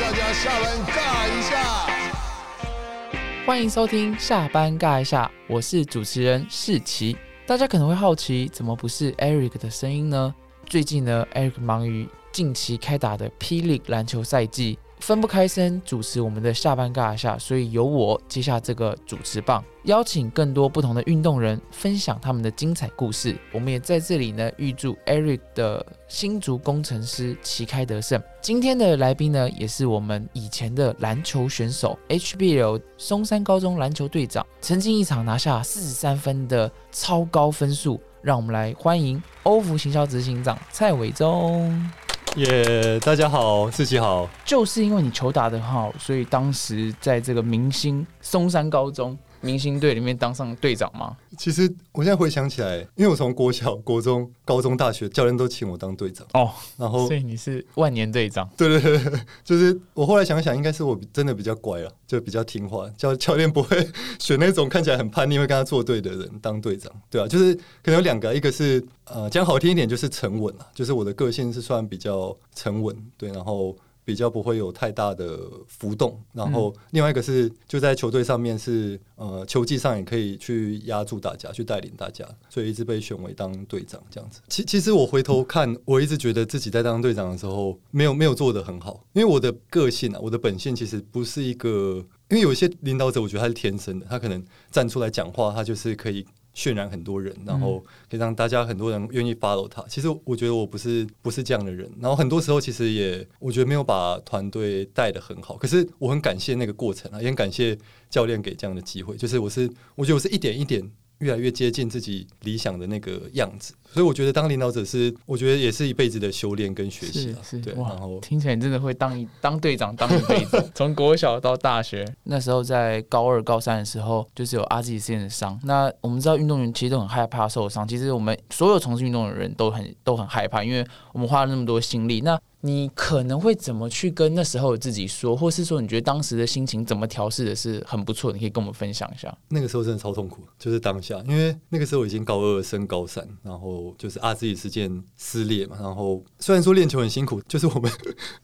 大家下班尬一下。欢迎收听下班尬一下，我是主持人世奇。大家可能会好奇，怎么不是 Eric 的声音呢？最近呢，Eric 忙于近期开打的霹雳篮球赛季。分不开身主持我们的下班尬下，所以由我接下这个主持棒，邀请更多不同的运动人分享他们的精彩故事。我们也在这里呢，预祝 Eric 的新竹工程师旗开得胜。今天的来宾呢，也是我们以前的篮球选手，HBL 松山高中篮球队长，曾经一场拿下四十三分的超高分数。让我们来欢迎欧服行销执行长蔡伟忠。耶，大家好，四喜好。就是因为你球打得好，所以当时在这个明星松山高中。明星队里面当上队长吗？其实我现在回想起来，因为我从国小、国中、高中、大学，教练都请我当队长哦。然后，所以你是万年队长。对对对，就是我后来想想，应该是我真的比较乖了，就比较听话。教教练不会选那种看起来很叛逆、会跟他作对的人当队长，对啊，就是可能有两个，一个是呃讲好听一点就是沉稳啊，就是我的个性是算比较沉稳，对，然后。比较不会有太大的浮动，然后另外一个是就在球队上面是呃球技上也可以去压住大家，去带领大家，所以一直被选为当队长这样子。其其实我回头看，我一直觉得自己在当队长的时候没有没有做的很好，因为我的个性啊，我的本性其实不是一个，因为有一些领导者，我觉得他是天生的，他可能站出来讲话，他就是可以。渲染很多人，然后可以让大家很多人愿意 follow 他。其实我觉得我不是不是这样的人，然后很多时候其实也我觉得没有把团队带的很好。可是我很感谢那个过程啊，也很感谢教练给这样的机会。就是我是我觉得我是一点一点。越来越接近自己理想的那个样子，所以我觉得当领导者是，我觉得也是一辈子的修炼跟学习。是是，哇，然后听起来真的会当一 当队长当一辈子，从国小到大学。那时候在高二、高三的时候，就是有阿基里斯腱的伤。那我们知道运动员其实都很害怕受伤，其实我们所有从事运动的人都很都很害怕，因为我们花了那么多心力。那你可能会怎么去跟那时候的自己说，或是说你觉得当时的心情怎么调试的是很不错？你可以跟我们分享一下。那个时候真的超痛苦，就是当下，因为那个时候已经高二升高三，然后就是阿自己事件撕裂嘛。然后虽然说练球很辛苦，就是我们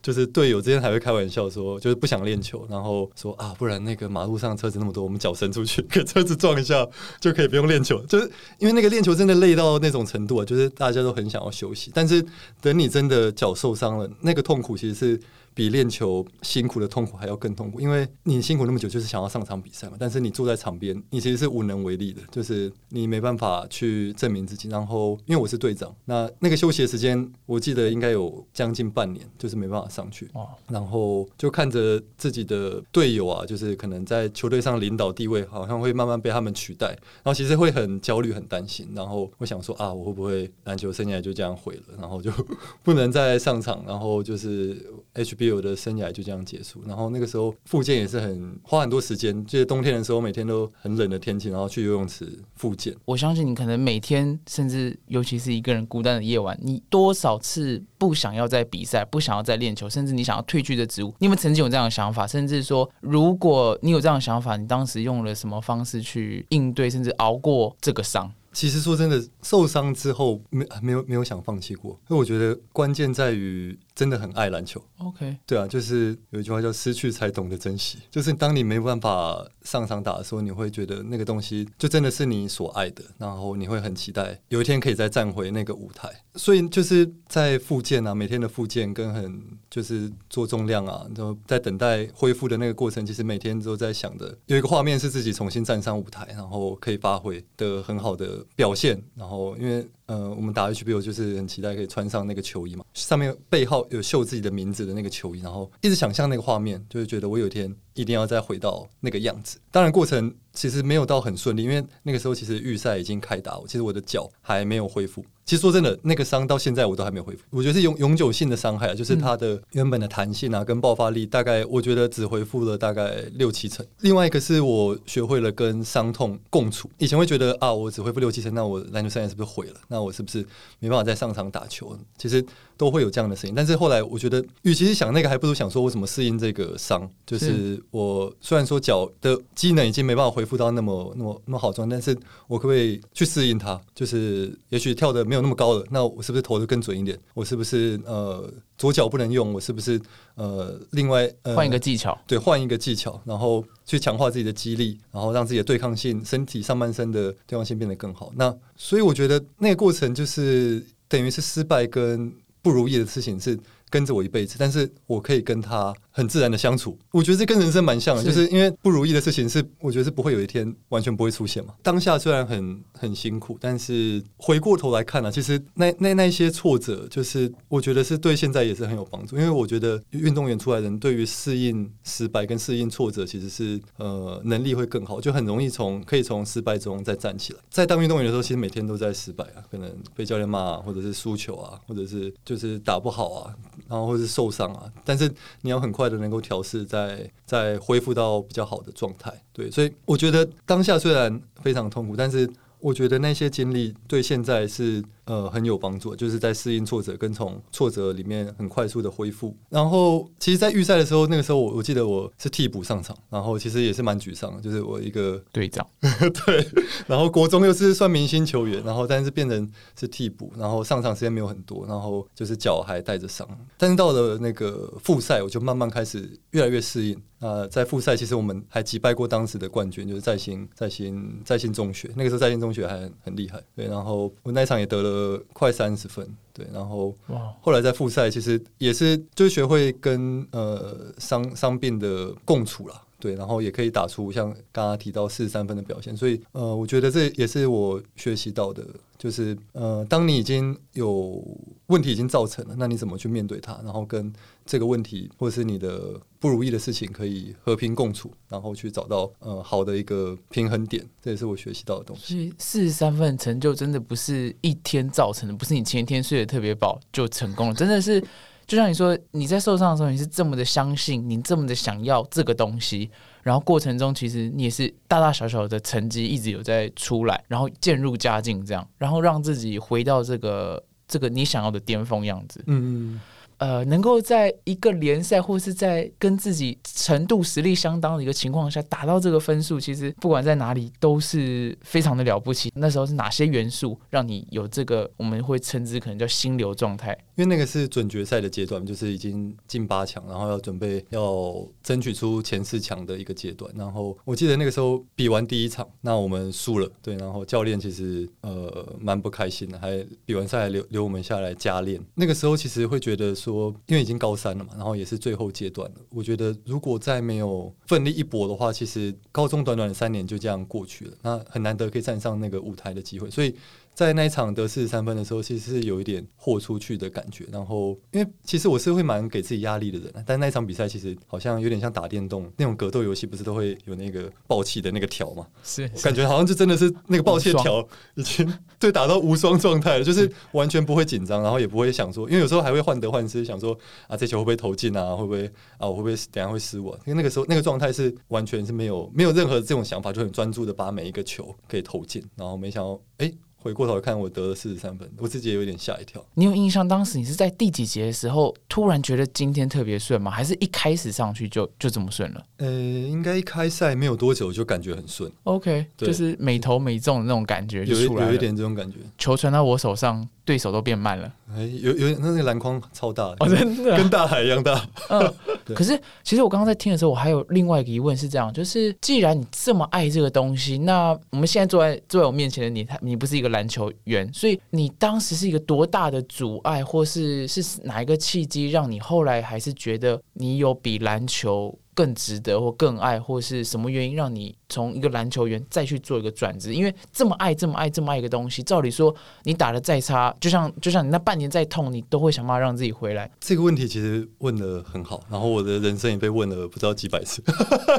就是队友之间还会开玩笑说，就是不想练球，然后说啊，不然那个马路上车子那么多，我们脚伸出去 给车子撞一下就可以不用练球。就是因为那个练球真的累到那种程度啊，就是大家都很想要休息，但是等你真的脚受伤了。那个痛苦其实是。比练球辛苦的痛苦还要更痛苦，因为你辛苦那么久，就是想要上场比赛嘛。但是你坐在场边，你其实是无能为力的，就是你没办法去证明自己。然后，因为我是队长，那那个休息的时间，我记得应该有将近半年，就是没办法上去。然后就看着自己的队友啊，就是可能在球队上领导地位，好像会慢慢被他们取代。然后其实会很焦虑、很担心。然后我想说啊，我会不会篮球生涯就这样毁了？然后就 不能再上场。然后就是 HB。我的生涯就这样结束，然后那个时候复健也是很花很多时间，就是冬天的时候每天都很冷的天气，然后去游泳池复健。我相信你可能每天，甚至尤其是一个人孤单的夜晚，你多少次不想要再比赛，不想要再练球，甚至你想要退去的职务。你有没有曾经有这样的想法？甚至说，如果你有这样的想法，你当时用了什么方式去应对，甚至熬过这个伤？其实说真的，受伤之后没没有没有想放弃过，因为我觉得关键在于。真的很爱篮球，OK，对啊，就是有一句话叫“失去才懂得珍惜”，就是当你没办法上场打的时候，你会觉得那个东西就真的是你所爱的，然后你会很期待有一天可以再站回那个舞台。所以就是在复健啊，每天的复健跟很就是做重量啊，然后在等待恢复的那个过程，其实每天都在想的有一个画面是自己重新站上舞台，然后可以发挥的很好的表现。然后因为呃，我们打 HBO 就是很期待可以穿上那个球衣嘛，上面背号。有绣自己的名字的那个球衣，然后一直想象那个画面，就是觉得我有一天一定要再回到那个样子。当然，过程其实没有到很顺利，因为那个时候其实预赛已经开打，其实我的脚还没有恢复。其实说真的，那个伤到现在我都还没有恢复。我觉得是永永久性的伤害啊，就是它的原本的弹性啊跟爆发力，大概我觉得只恢复了大概六七成。另外一个是我学会了跟伤痛共处。以前会觉得啊，我只恢复六七成，那我篮球生涯是不是毁了？那我是不是没办法再上场打球？其实都会有这样的声音。但是后来我觉得，与其是想那个，还不如想说我怎么适应这个伤。就是我虽然说脚的机能已经没办法恢复。复到那么那么那么好状态，但是我可不可以去适应它？就是也许跳的没有那么高了，那我是不是投的更准一点？我是不是呃左脚不能用？我是不是呃另外呃换一个技巧，对，换一个技巧，然后去强化自己的肌力，然后让自己的对抗性、身体上半身的对抗性变得更好。那所以我觉得那个过程就是等于是失败跟不如意的事情是跟着我一辈子，但是我可以跟他很自然的相处。我觉得这跟人生蛮像的，是就是因为不如意的事情是，我觉得是不会有一天完全不会出现嘛。当下虽然很很辛苦，但是回过头来看呢、其实那那那些挫折，就是我觉得是对现在也是很有帮助。因为我觉得运动员出来的人对于适应失败跟适应挫折，其实是呃能力会更好，就很容易从可以从失败中再站起来。在当运动员的时候，其实每天都在失败啊，可能被教练骂、啊，或者是输球啊，或者是就是打不好啊，然后或者是受伤啊，但是你要很快能够调试，再再恢复到比较好的状态。对，所以我觉得当下虽然非常痛苦，但是我觉得那些经历对现在是呃很有帮助，就是在适应挫折跟从挫折里面很快速的恢复。然后其实，在预赛的时候，那个时候我我记得我是替补上场，然后其实也是蛮沮丧的，就是我一个队长，对，然后国中又是算明星球员，然后但是变成是替补，然后上场时间没有很多，然后就是脚还带着伤。但是到了那个复赛，我就慢慢开始越来越适应。呃，在复赛其实我们还击败过当时的冠军，就是在新在新在新中学，那个时候在新中学还很很厉害。对，然后我那一场也得了快三十分。对，然后哇，后来在复赛，其实也是就学会跟呃伤伤病的共处啦。对，然后也可以打出像刚刚提到四十三分的表现，所以呃，我觉得这也是我学习到的，就是呃，当你已经有问题已经造成了，那你怎么去面对它，然后跟这个问题或是你的不如意的事情可以和平共处，然后去找到呃好的一个平衡点，这也是我学习到的东西。四十三分成就真的不是一天造成的，不是你前一天睡得特别饱就成功了，真的是就像你说，你在受伤的时候，你是这么的相信，你这么的想要这个东西，然后过程中其实你也是大大小小的成绩一直有在出来，然后渐入佳境这样，然后让自己回到这个这个你想要的巅峰样子。嗯，呃，能够在一个联赛或是在跟自己程度实力相当的一个情况下达到这个分数，其实不管在哪里都是非常的了不起。那时候是哪些元素让你有这个我们会称之可能叫心流状态？因为那个是准决赛的阶段，就是已经进八强，然后要准备要争取出前四强的一个阶段。然后我记得那个时候比完第一场，那我们输了，对，然后教练其实呃蛮不开心的，还比完赛还留留我们下来加练。那个时候其实会觉得，说因为已经高三了嘛，然后也是最后阶段了，我觉得如果再没有奋力一搏的话，其实高中短短的三年就这样过去了，那很难得可以站上那个舞台的机会，所以。在那一场得四十三分的时候，其实是有一点豁出去的感觉。然后，因为其实我是会蛮给自己压力的人，但那一场比赛其实好像有点像打电动那种格斗游戏，不是都会有那个爆气的那个条嘛？是感觉好像就真的是那个爆气的条已经对打到无双状态了，就是完全不会紧张，然后也不会想说，因为有时候还会患得患失，想说啊这球会不会投进啊？会不会啊我会不会等下会失误啊？因为那个时候那个状态是完全是没有没有任何这种想法，就很专注的把每一个球可以投进，然后没想到哎。回过头看，我得了四十三分，我自己也有点吓一跳。你有印象当时你是在第几节的时候突然觉得今天特别顺吗？还是一开始上去就就这么顺了呃，应该一开赛没有多久就感觉很顺，？OK，就是每投每中的那种感觉就有一出来了。有一点这种感觉。球传到我手上，对手都变慢了。哎，有有那个篮筐超大的，哦，真的啊、跟大海一样大。嗯，可是其实我刚刚在听的时候，我还有另外一个疑问是这样，就是既然你这么爱这个东西，那我们现在坐在坐在我面前的你，他你不是一个篮球员，所以你当时是一个多大的阻碍，或是是哪一个契机，让你后来还是觉得你有比篮球更值得或更爱，或是什么原因让你从一个篮球员再去做一个转职？因为这么爱、这么爱、这么爱一个东西，照理说你打的再差，就像就像你那半年再痛，你都会想办法让自己回来。这个问题其实问的很好，然后我的人生也被问了不知道几百次。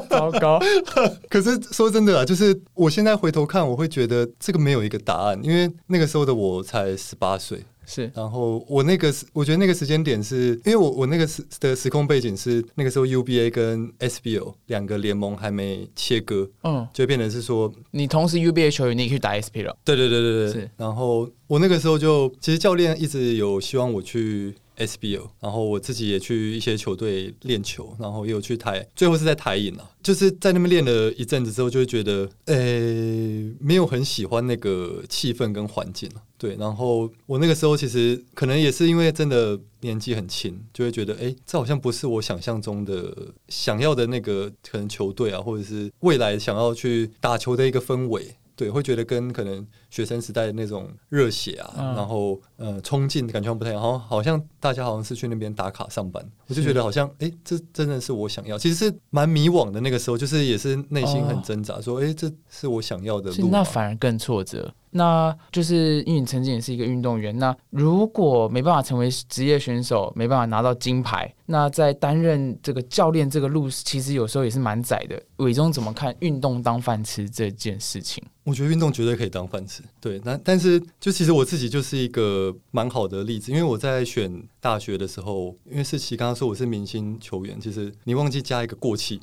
糟糕，可是说真的啊，就是我现在回头看，我会觉得这个没有一个答案，因为那个时候的我才十八岁，是。然后我那个时，我觉得那个时间点是因为我我那个时的时空背景是那个时候 UBA 跟 SBO 两个联盟还没切割，嗯。就变成是说，你同时 UBA 球员，你也可以打 SBL。对对对对对，是。然后我那个时候就其实教练一直有希望我去 SBL，然后我自己也去一些球队练球，然后也有去台，最后是在台影啊，就是在那边练了一阵子之后，就会觉得，呃、没有很喜欢那个气氛跟环境啊对，然后我那个时候其实可能也是因为真的年纪很轻，就会觉得，哎、这好像不是我想象中的想要的那个可能球队啊，或者是未来想要去打球的一个氛围。对，会觉得跟可能学生时代的那种热血啊，嗯然后呃冲劲的感觉不太一样，好像好像大家好像是去那边打卡上班，我就觉得好像哎、诶这真的是我想要，其实是蛮迷惘的那个时候，就是也是内心很挣扎，说哎、诶这是我想要的路。那反而更挫折。那就是因为你曾经也是一个运动员，那如果没办法成为职业选手，没办法拿到金牌，那在担任这个教练这个路，其实有时候也是蛮窄的。伟忠怎么看运动当饭吃这件事情？我觉得运动绝对可以当饭吃，对。那但是就其实我自己就是一个蛮好的例子，因为我在选大学的时候，因为世奇刚刚说我是明星球员，其实你忘记加一个过气，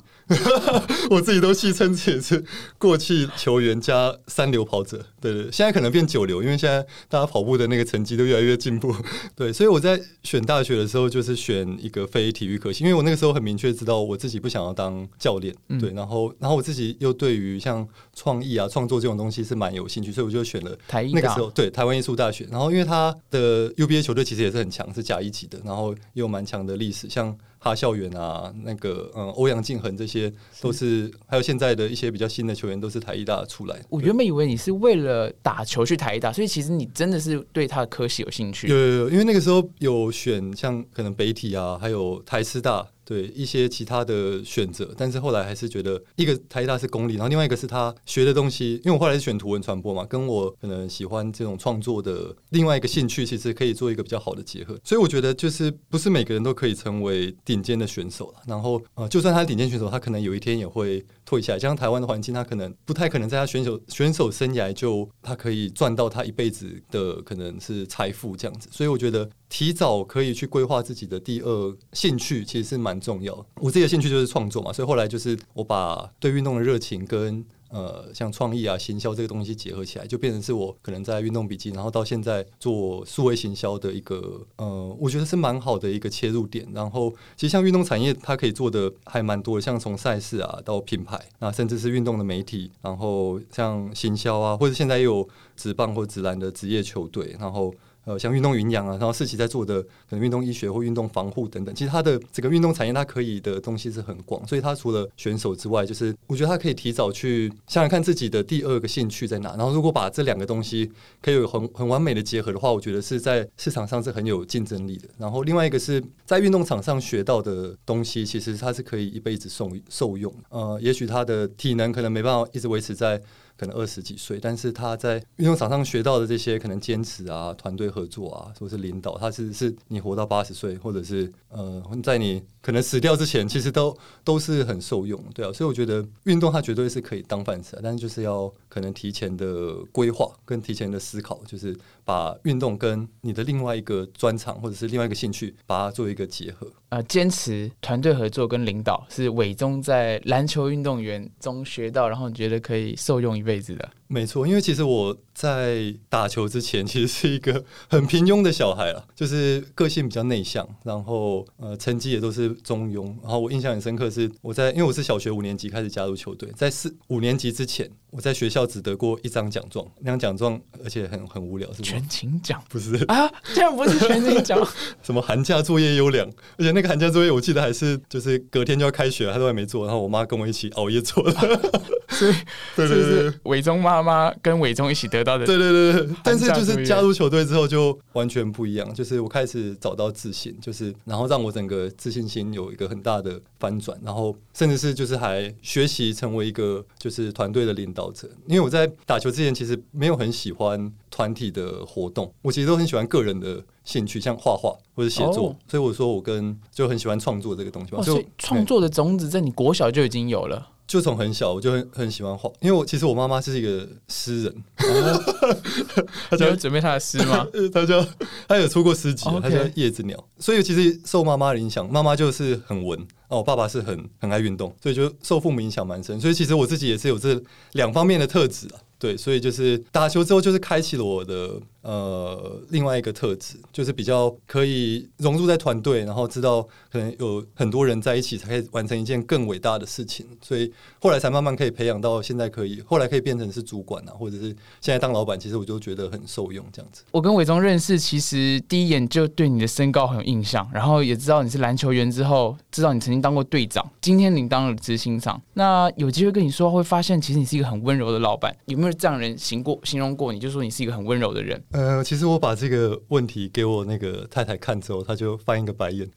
我自己都戏称自己是过气球员加三流跑者，对对。现在可能变九流，因为现在大家跑步的那个成绩都越来越进步，对。所以我在选大学的时候，就是选一个非体育科系，因为我那个时候很明确知道我自己不想要当教练，嗯对。然后，然后我自己又对于像创意啊、创作这种东西是蛮有兴趣，所以我就选了台艺大那个时候对台湾艺术大学。然后因为他的 UBA 球队其实也是很强，是甲一级的，然后也有蛮强的历史，像哈校园啊，那个嗯欧阳靖恒这些都是，还有现在的一些比较新的球员都是台艺大出来。我原本以为你是为了打球去台大，所以其实你真的是对他的科系有兴趣。有有有，因为那个时候有选像可能北体啊，还有台师大，对一些其他的选择，但是后来还是觉得一个台大是公立，然后另外一个是他学的东西，因为我后来是选图文传播嘛，跟我可能喜欢这种创作的另外一个兴趣，其实可以做一个比较好的结合。所以我觉得就是不是每个人都可以成为顶尖的选手，然后呃，就算他是顶尖选手，他可能有一天也会退下来。加上台湾的环境，他可能不太可能在他选手选手生涯就他可以赚到他一辈子的可能是财富这样子。所以我觉得提早可以去规划自己的第二兴趣，其实是蛮重要。我自己的兴趣就是创作嘛，所以后来就是我把对运动的热情跟呃，像创意啊、行销这个东西结合起来，就变成是我可能在运动笔记，然后到现在做数位行销的一个呃，我觉得是蛮好的一个切入点。然后，其实像运动产业，它可以做的还蛮多的，像从赛事啊到品牌，那甚至是运动的媒体，然后像行销啊，或者现在也有职棒或职篮的职业球队，然后。呃，像运动营养啊，然后世奇在做的可能运动医学或运动防护等等，其实它的整个运动产业它可以的东西是很广，所以它除了选手之外，就是我觉得它可以提早去想想看自己的第二个兴趣在哪，然后如果把这两个东西可以有很很完美的结合的话，我觉得是在市场上是很有竞争力的。然后另外一个是在运动场上学到的东西，其实它是可以一辈子受受用。呃，也许他的体能可能没办法一直维持在。可能二十几岁，但是他在运动场上学到的这些可能坚持啊、团队合作啊，或是领导，他是是你活到八十岁，或者是呃，在你可能死掉之前，其实都都是很受用，对啊。所以我觉得运动它绝对是可以当饭吃，但是就是要可能提前的规划跟提前的思考，就是把运动跟你的另外一个专长或者是另外一个兴趣，把它做一个结合。呃，坚持团队合作跟领导是伟忠在篮球运动员中学到，然后你觉得可以受用一辈子的。没错，因为其实我在打球之前，其实是一个 很平庸的小孩啊，就是个性比较内向，然后呃成绩也都是中庸。然后我印象很深刻是我在，因为我是小学五年级开始加入球队，在四五年级之前，我在学校只得过一张奖状，那张奖状而且很很无聊，是吗？全勤奖不是啊，这样不是全勤奖，什么寒假作业优良，而且那个寒假作业我记得还是就是隔天就要开学，他都还没做，然后我妈跟我一起熬夜做的。所以 对对是伟忠妈妈跟伟忠一起得到的。对对对对，但是就是加入球队之后就完全不一样，就是我开始找到自信，就是然后让我整个自信心有一个很大的翻转，然后甚至是就是还学习成为一个就是团队的领导者。因为我在打球之前其实没有很喜欢团体的活动，我其实都很喜欢个人的兴趣，像画画或者写作，哦所以我说我跟就很喜欢创作这个东西嘛，哦，所以创作的种子在你国小就已经有了。就从很小我就很很喜欢画，因为我其实我妈妈是一个诗人，你有准备他的诗吗？呃他叫他有出过诗集啊，OK 他叫叶子鸟，所以其实受妈妈的影响，妈妈就是很文哦，我爸爸是很很爱运动，所以就受父母影响蛮深，所以其实我自己也是有这两方面的特质啊。对，所以就是打球之后，就是开启了我的呃另外一个特质，就是比较可以融入在团队，然后知道可能有很多人在一起才可以完成一件更伟大的事情，所以后来才慢慢可以培养到现在可以，后来可以变成是主管啊，或者是现在当老板，其实我就觉得很受用这样子。我跟伟忠认识，其实第一眼就对你的身高很有印象，然后也知道你是篮球员之后，知道你曾经当过队长，今天你当了执行长，那有机会跟你说，会发现其实你是一个很温柔的老板。有没有这样人形过形容过你，就说你是一个很温柔的人？呃，其实我把这个问题给我那个太太看之后，她就翻一个白眼，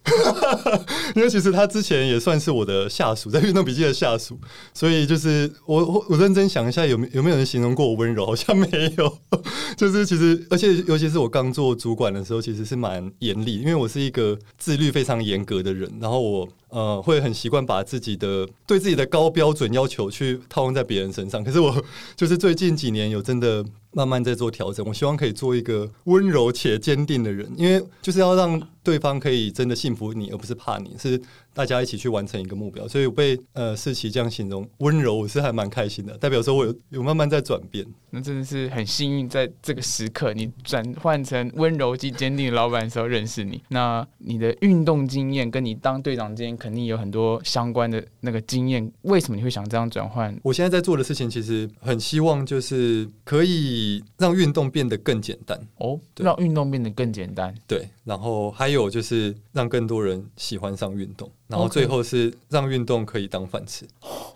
因为其实她之前也算是我的下属，在运动笔记的下属，所以就是我我我认真想一下，有没有没有人形容过我温柔？好像没有，就是其实而且尤其是我刚做主管的时候，其实是蛮严厉，因为我是一个自律非常严格的人，然后我。呃，会很习惯把自己的对自己的高标准要求去套用在别人身上。可是我就是最近几年有真的慢慢在做调整。我希望可以做一个温柔且坚定的人，因为就是要让对方可以真的信服你，而不是怕你，是大家一起去完成一个目标。所以我被呃世奇这样形容温柔，我是还蛮开心的，代表说我有有慢慢在转变。那真的是很幸运，在这个时刻你转换成温柔及坚定的老板的时候认识你。那你的运动经验跟你当队长之间。肯定有很多相关的那个经验，为什么你会想这样转换？我现在在做的事情，其实很希望就是可以让运动变得更简单哦，让运动变得更简单。对，然后还有就是让更多人喜欢上运动，然后最后是让运动可以当饭吃。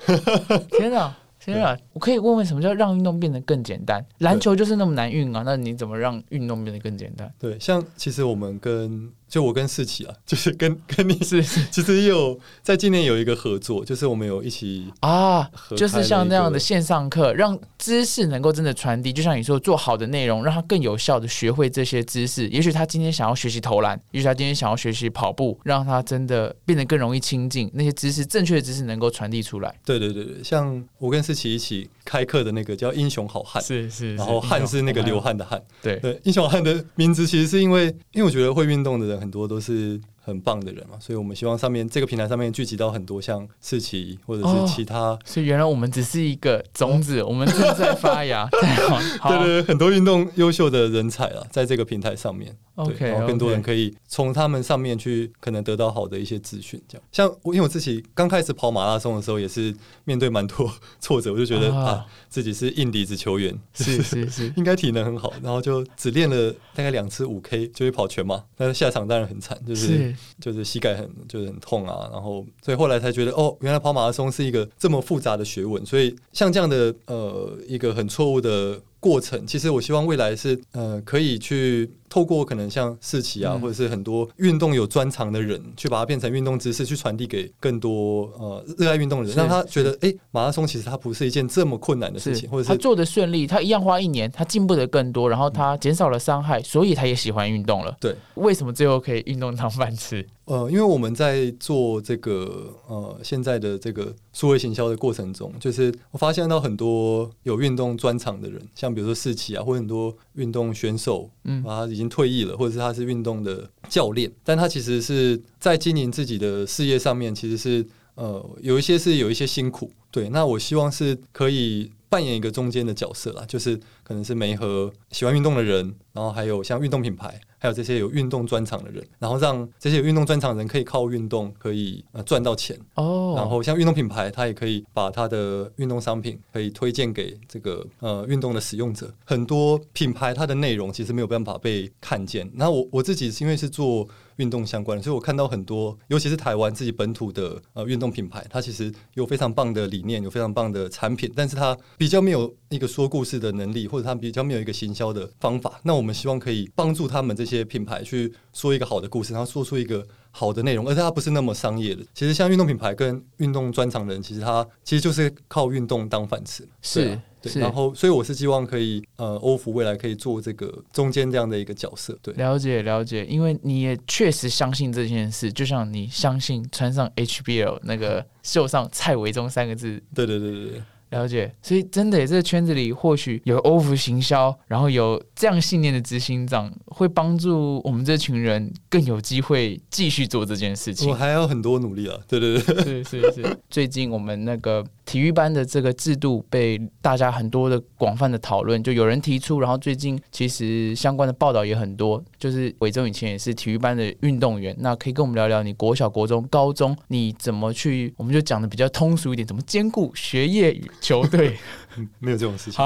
天哪，天哪！我可以问问什么叫让运动变得更简单？篮球就是那么难运啊，那你怎么让运动变得更简单？对，像其实我们跟。就我跟世奇啊，就是跟跟你是，其实也有在今年有一个合作，就是我们有一起啊，就是像那样的线上课，让知识能够真的传递。就像你说，做好的内容，让他更有效的学会这些知识。也许他今天想要学习投篮，也许他今天想要学习跑步，让他真的变得更容易亲近那些知识，正确的知识能够传递出来。对对对对，像我跟世奇一起开课的那个叫英雄好汉，是是，然后汉是那个流汗的汗，对对，英雄好汉的名字其实是因为，因为我觉得会运动的人。很多都是很棒的人嘛，所以我们希望上面这个平台上面聚集到很多像世奇或者是其他，所以原来我们只是一个种子，我们正在发芽。对对，很多运动优秀的人才啊，在这个平台上面。OK，然后更多人可以从他们上面去可能得到好的一些资讯，这样。像我，因为我自己刚开始跑马拉松的时候，也是面对蛮多挫折，我就觉得啊，自己是硬底子球员，是 是是，应该体能很好，然后就只练了大概两次五 K 就去跑全马，但是下场当然很惨，就是就是膝盖很就是很痛啊，然后所以后来才觉得哦，原来跑马拉松是一个这么复杂的学问，所以像这样的呃一个很错误的。过程其实我希望未来是呃可以去透过可能像世奇啊，或者是很多运动有专长的人，去把它变成运动知识，去传递给更多呃热爱运动的人，让他觉得哎马拉松其实它不是一件这么困难的事情，或者是他做的顺利，他一样花一年，他进步的更多，然后他减少了伤害，所以他也喜欢运动了。对，为什么最后可以运动当饭吃？呃，因为我们在做这个呃现在的这个数位行销的过程中，就是我发现到很多有运动专长的人，像比如说世奇啊，或很多运动选手，嗯，他已经退役了，或者是他是运动的教练，但他其实是在经营自己的事业上面，其实是呃有一些是有一些辛苦。对，那我希望是可以扮演一个中间的角色啦，就是可能是媒合喜欢运动的人，然后还有像运动品牌。还有这些有运动专长的人，然后让这些有运动专长的人可以靠运动可以呃赚到钱哦。然后像运动品牌，它也可以把它的运动商品可以推荐给这个呃运动的使用者。很多品牌它的内容其实没有办法被看见。然后我我自己是因为是做运动相关的，所以我看到很多，尤其是台湾自己本土的呃运动品牌，它其实有非常棒的理念，有非常棒的产品，但是它比较没有一个说故事的能力，或者它比较没有一个行销的方法。那我们希望可以帮助他们这些。品牌去说一个好的故事，然后说出一个好的内容，而且它不是那么商业的。其实像运动品牌跟运动专场人，其实他其实就是靠运动当饭吃。是，对。然后，所以我是希望可以呃，欧服未来可以做这个中间这样的一个角色。对，了解了解，因为你也确实相信这件事，就像你相信穿上 HBL 那个 绣上蔡维忠三个字。对对对对对。了解，所以真的，这个圈子里或许有欧服行销，然后有这样信念的执行长，会帮助我们这群人更有机会继续做这件事情。我还有很多努力啊！对对对，是是是。最近我们那个体育班的这个制度被大家很多的广泛的讨论，就有人提出，然后最近其实相关的报道也很多。就是伟忠以前也是体育班的运动员，那可以跟我们聊聊你国小、国中、高中你怎么去？我们就讲的比较通俗一点，怎么兼顾学业与球队？没有这种事情。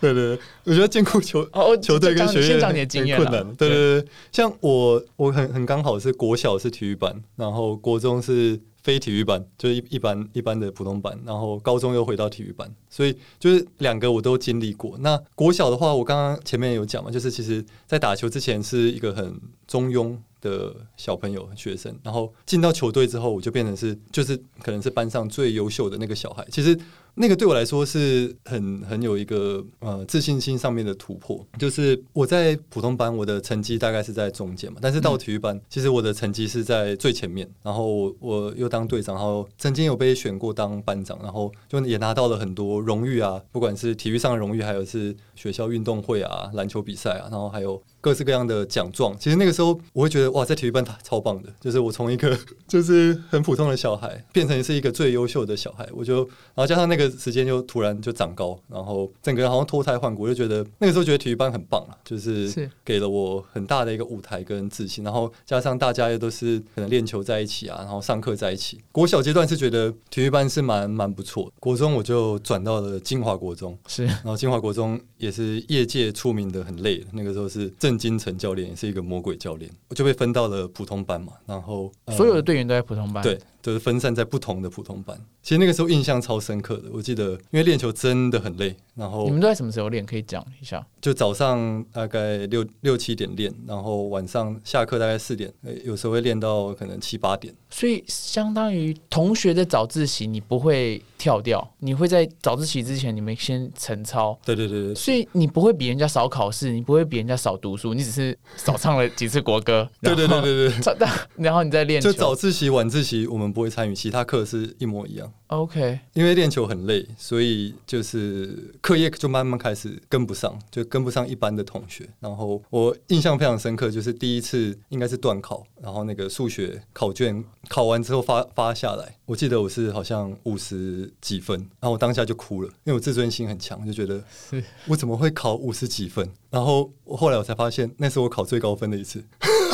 对 对对，我觉得兼顾球哦，球队跟学业很困难。对对对，像我我很很刚好是国小是体育班，然后国中是非体育班，就是一一般一般的普通班，然后高中又回到体育班，所以就是两个我都经历过。那国小的话，我刚刚前面有讲嘛，就是其实在打球之前是一个很中庸的小朋友学生，然后进到球队之后，我就变成是就是可能是班上最优秀的那个小孩。其实那个对我来说是很很有一个呃自信心上面的突破，就是我在普通班我的成绩大概是在中间嘛，但是到体育班，其实我的成绩是在最前面，然后我我又当队长，然后曾经有被选过当班长，然后就也拿到了很多荣誉啊，不管是体育上的荣誉，还有是学校运动会啊、篮球比赛啊，然后还有各式各样的奖状。其实那个时候我会觉得哇，在体育班超棒的，就是我从一个就是很普通的小孩变成是一个最优秀的小孩，我就然后加上那个时间就突然就长高，然后整个人好像脱胎换骨，我就觉得那个时候觉得体育班很棒啊，就是是。给了我很大的一个舞台跟自信，然后加上大家也都是可能练球在一起啊，然后上课在一起。国小阶段是觉得体育班是蛮蛮不错的，国中我就转到了金华国中，是。然后金华国中也是业界出名的很累的，那个时候是郑金城教练，也是一个魔鬼教练，我就被分到了普通班嘛，然后、呃所有的队员都在普通班，对，就是分散在不同的普通班。其实那个时候印象超深刻的，我记得因为练球真的很累，然后你们都在什么时候练？可以讲一下。就早上大概六六七点练，然后晚上下课大概四点，呃有时候会练到可能七八点。所以相当于同学的早自习，你不会跳掉，你会在早自习之前你们先晨操，对对对对，所以你不会比人家少考试，你不会比人家少读书，你只是少唱了几次国歌，对对对对对对。对，然后你再练就早自习、晚自习我们不会参与，其他课是一模一样。，OK，因为练球很累，所以就是课业就慢慢开始跟不上，就跟不上一般的同学。然后我印象非常深刻，就是第一次应该是断考，然后那个数学考卷考完之后发发下来，我记得我是好像五十几分，然后我当下就哭了，因为我自尊心很强，就觉得是我怎么会考五十几分？然后我后来我才发现，那是我考最高分的一次。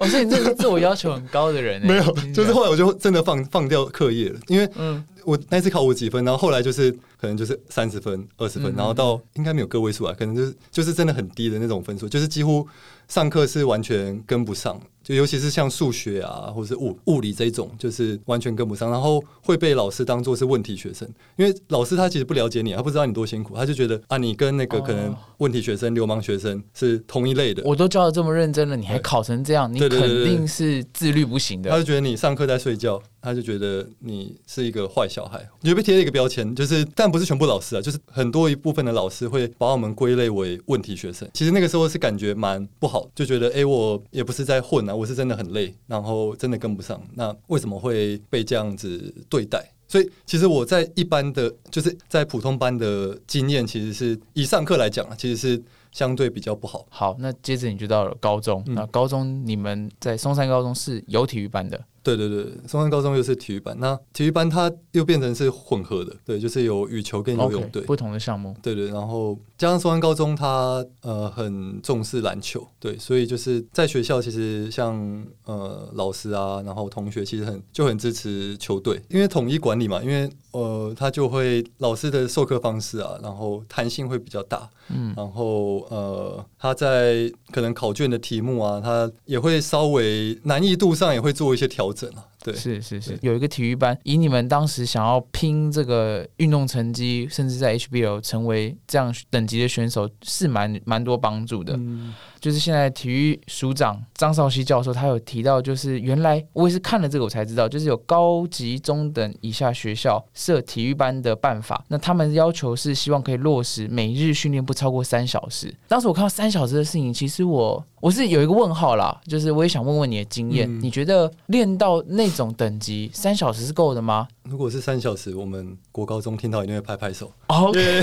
哦，所以你这是自我要求很高的人欸，没有就是后来我就真的放放掉课业了，因为嗯，我那次考五几分，然后后来就是可能就是三十分、二十分，嗯。然后到应该没有个位数啊，可能就是就是真的很低的那种分数，就是几乎上课是完全跟不上，就尤其是像数学啊或者是物物理这一种，就是完全跟不上，然后会被老师当做是问题学生，因为老师他其实不了解你，他不知道你多辛苦，他就觉得啊你跟那个可能哦。问题学生、流氓学生是同一类的，我都教的这么认真了，你还考成这样，你肯定是自律不行的。他就觉得你上课在睡觉，他就觉得你是一个坏小孩，你就被贴了一个标签，就是但不是全部老师啊，就是很多一部分的老师会把我们归类为问题学生。其实那个时候是感觉蛮不好，就觉得哎、诶我也不是在混啊，我是真的很累，然后真的跟不上，那为什么会被这样子对待？所以其实我在一般的，就是在普通班的经验，其实是以上课来讲啊，其实是相对比较不好。好，那接着你就到了高中。嗯那高中你们在松山高中是有体育班的，对对对，松山高中又是体育班，那体育班它又变成是混合的，对，就是有羽球跟游泳队。不同的项目。对对，然后加上松山高中它呃很重视篮球，对，所以就是在学校其实像呃老师啊，然后同学其实很就很支持球队，因为统一管理嘛，因为呃他就会老师的授课方式啊，然后弹性会比较大，嗯，然后呃，他在可能考卷的题目啊，他也会稍微难易度上也会做一些调整啊。对，是是是，有一个体育班，以你们当时想要拼这个运动成绩，甚至在 HBL 成为这样等级的选手，是蛮蛮多帮助的。嗯，就是现在体育署长张少熙教授，他有提到，就是原来我也是看了这个我才知道，就是有高级中等以下学校设体育班的办法。那他们要求是希望可以落实每日训练不超过三小时。当时我看到三小时的事情，其实我我是有一个问号啦，就是我也想问问你的经验，嗯。你觉得练到那种等级，三小时是够的吗如果是三小时，我们国高中听到一定会拍拍手。？OK，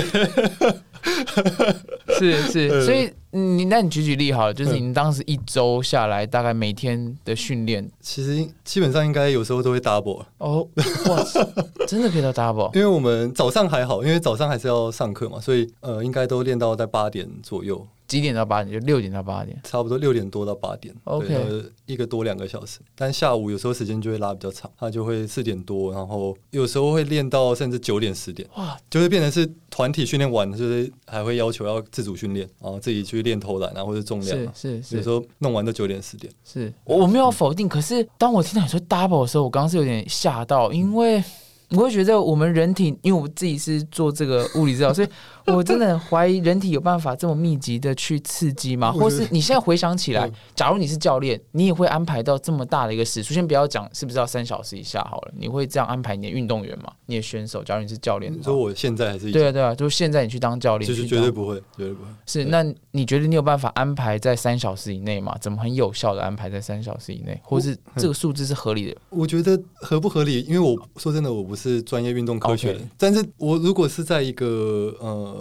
是 是，呃 所以你那你举举例好了，就是你当时一周下来，大概每天的训练，其实基本上应该有时候都会 double，哦，哇，真的可以到 double，因为我们早上还好，因为早上还是要上课嘛，所以呃应该都练到在八点左右，几点到八点？就六点到八点。差不多六点多到八点 OK 一个多两个小时。但下午有时候时间就会拉比较长，它就会四点多，然后有时候会练到甚至九点十点，哇，就会变成是团体训练完，就是还会要求要自主训练，然后自己去练投篮啊或者重量啊。是是是。有时候弄完都九点十点，是，我我没有否定，可是当我听到你说 double 的时候，我刚刚是有点吓到，因为我会觉得我们人体，因为我自己是做这个物理治疗，所以我真的很怀疑人体有办法这么密集的去刺激吗？或是你现在回想起来嗯，假如你是教练，你也会安排到这么大的一个时数？先不要讲是不是要三小时以下好了，你会这样安排你的运动员吗？你的选手，假如你是教练，你说我现在还是，对啊对啊，就是现在你去当教练，其实去当绝对不会，绝对不会。是，那你觉得你有办法安排在三小时以内吗？怎么很有效的安排在三小时以内，或是这个数字是合理的？我觉得合不合理？因为我说真的，我不是专业运动科学但是我如果是在一个呃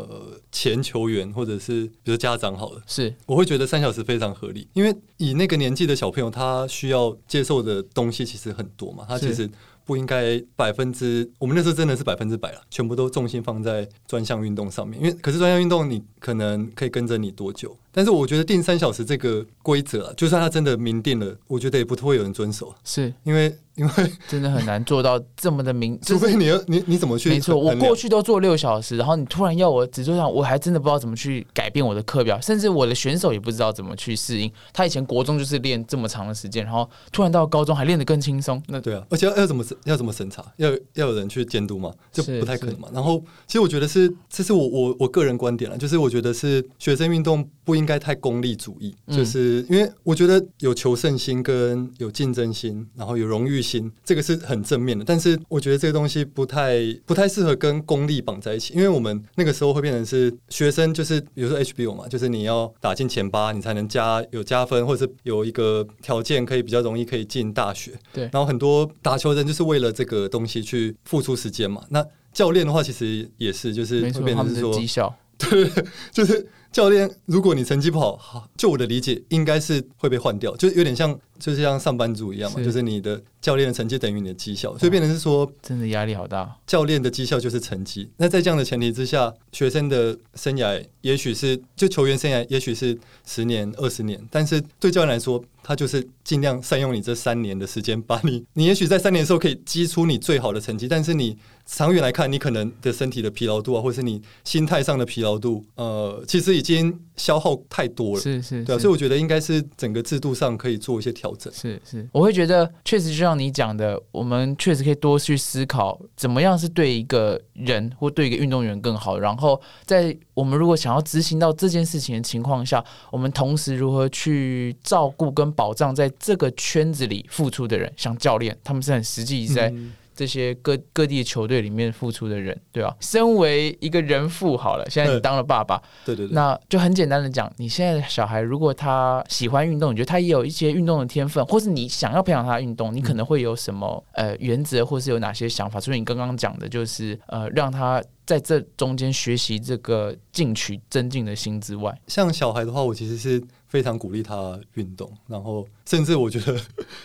前球员或者是比如家长好了，是。我会觉得三小时非常合理，因为以那个年纪的小朋友，他需要接受的东西其实很多嘛，他其实不应该百分之，我们那时候真的是百分之百了，全部都重心放在专项运动上面，因为可是专项运动你可能可以跟着你多久，但是我觉得定三小时这个规则啊，就算他真的明定了，我觉得也不会有人遵守，是，因为因为 真的很难做到这么的明，除非你要你你怎么去没错，我过去都做六小时，然后你突然要我只做上，我还真的不知道怎么去改变我的课表，甚至我的选手也不知道怎么去适应。他以前国中就是练这么长的时间，然后突然到高中还练得更轻松，那对啊，而且要要怎么要怎么审查，要要有人去监督嘛，就不太可能。嘛。然后，其实我觉得是，这是我我我个人观点了，就是我觉得是学生运动不应该太功利主义，嗯就是因为我觉得有求胜心跟有竞争心，然后有荣誉心，这个是很正面的。但是我觉得这个东西不太不太适合跟功利绑在一起，因为我们那个时候会变成是学生，就是比如说 HBO 嘛，就是你要打进前八，你才能加有加分，或者是有一个条件可以比较容易可以进大学。对然后很多打球人就是为了这个东西去付出时间嘛。那教练的话，其实也是，就是变成是说，绩效 就是教练，如果你成绩不好，好就我的理解，应该是会被换掉，就有点像，就是像上班族一样嘛，是就是你的教练的成绩等于你的绩效，所以变成是说，真的压力好大。教练的绩效就是成绩。那在这样的前提之下，学生的生涯也许是就球员生涯也许是十年、二十年，但是对教练来说，他就是尽量善用你这三年的时间，把你你也许在三年的时候可以激出你最好的成绩，但是你长远来看，你可能的身体的疲劳度啊，或是你心态上的疲劳度，呃，其实已经消耗太多了。是是，对啊，所以我觉得应该是整个制度上可以做一些调整。是是，我会觉得确实就像你讲的，我们确实可以多去思考，怎么样是对一个人或对一个运动员更好。然后在我们如果想要执行到这件事情的情况下，我们同时如何去照顾跟保障在这个圈子里付出的人，像教练，他们是很实际在嗯这些各各地球队里面付出的人，对吧？身为一个人父，好了，现在你嗯当了爸爸，对对对，那就很简单的讲，你现在的小孩如果他喜欢运动，你觉得他也有一些运动的天分，或是你想要培养他运动，你可能会有什么呃原则，或是有哪些想法？所以你刚刚讲的就是呃，让他在这中间学习这个进取增进的心之外，像小孩的话，我其实是非常鼓励他运动，然后甚至我觉得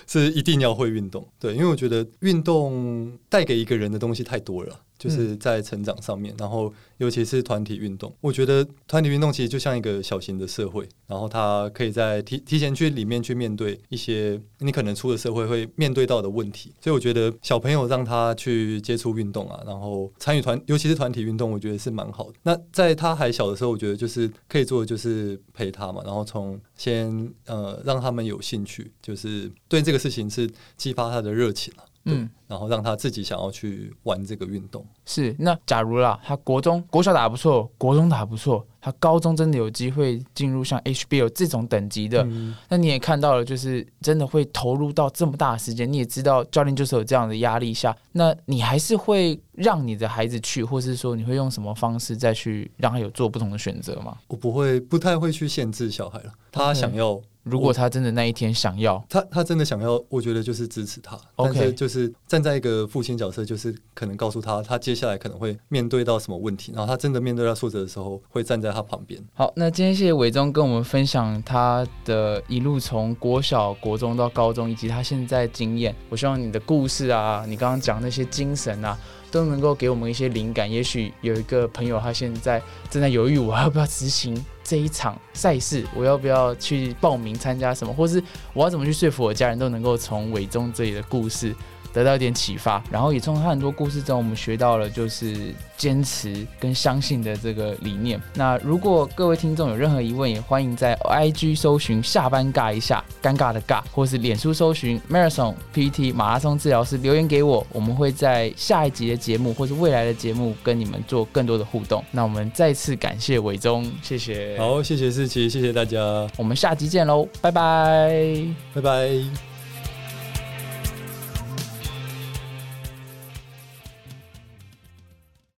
是一定要会运动。对，因为我觉得运动带给一个人的东西太多了，就是在成长上面，然后尤其是团体运动，我觉得团体运动其实就像一个小型的社会，然后他可以在提提前去里面去面对一些你可能出了社会会面对到的问题，所以我觉得小朋友让他去接触运动啊，然后参与团，尤其是团体运动，我觉得是蛮好的。那在他还小的时候，我觉得就是可以做的就是陪他嘛，然后从先呃让他们有兴趣，就是对这个事情是激发他的热情嗯，然后让他自己想要去玩这个运动。是。那假如啦，他国中国小打得不错，国中打得不错，他高中真的有机会进入像 HBO 这种等级的，嗯那你也看到了，就是真的会投入到这么大的时间，你也知道教练就是有这样的压力下，那你还是会让你的孩子去，或是说你会用什么方式再去让他有做不同的选择吗？我不会不太会去限制小孩了，他想要如果他真的那一天想要，他他真的想要，我觉得就是支持他 OK 但是就是站在一个父亲角色，就是可能告诉他，他接下来可能会面对到什么问题，然后他真的面对到挫折的时候，会站在他旁边。好，那今天谢谢伟忠跟我们分享他的一路从国小、国中到高中，以及他现在经验。我希望你的故事啊，你刚刚讲那些精神啊，都能够给我们一些灵感。也许有一个朋友，他现在正在犹豫，我要不要执行这一场赛事，我要不要去报名参加什么，或是我要怎么去说服我家人，都能够从伟忠这里的故事得到一点启发。然后也从他很多故事中，我们学到了就是坚持跟相信的这个理念。那如果各位听众有任何疑问，也欢迎在 IG 搜寻下班尬一下，尴尬的尬，或是脸书搜寻 Marathon PT 马拉松治疗师留言给我，我们会在下一集的节目或是未来的节目跟你们做更多的互动。那我们再次感谢伟忠，谢谢。好，谢谢思琪，谢谢大家，我们下集见喽，拜拜。拜拜。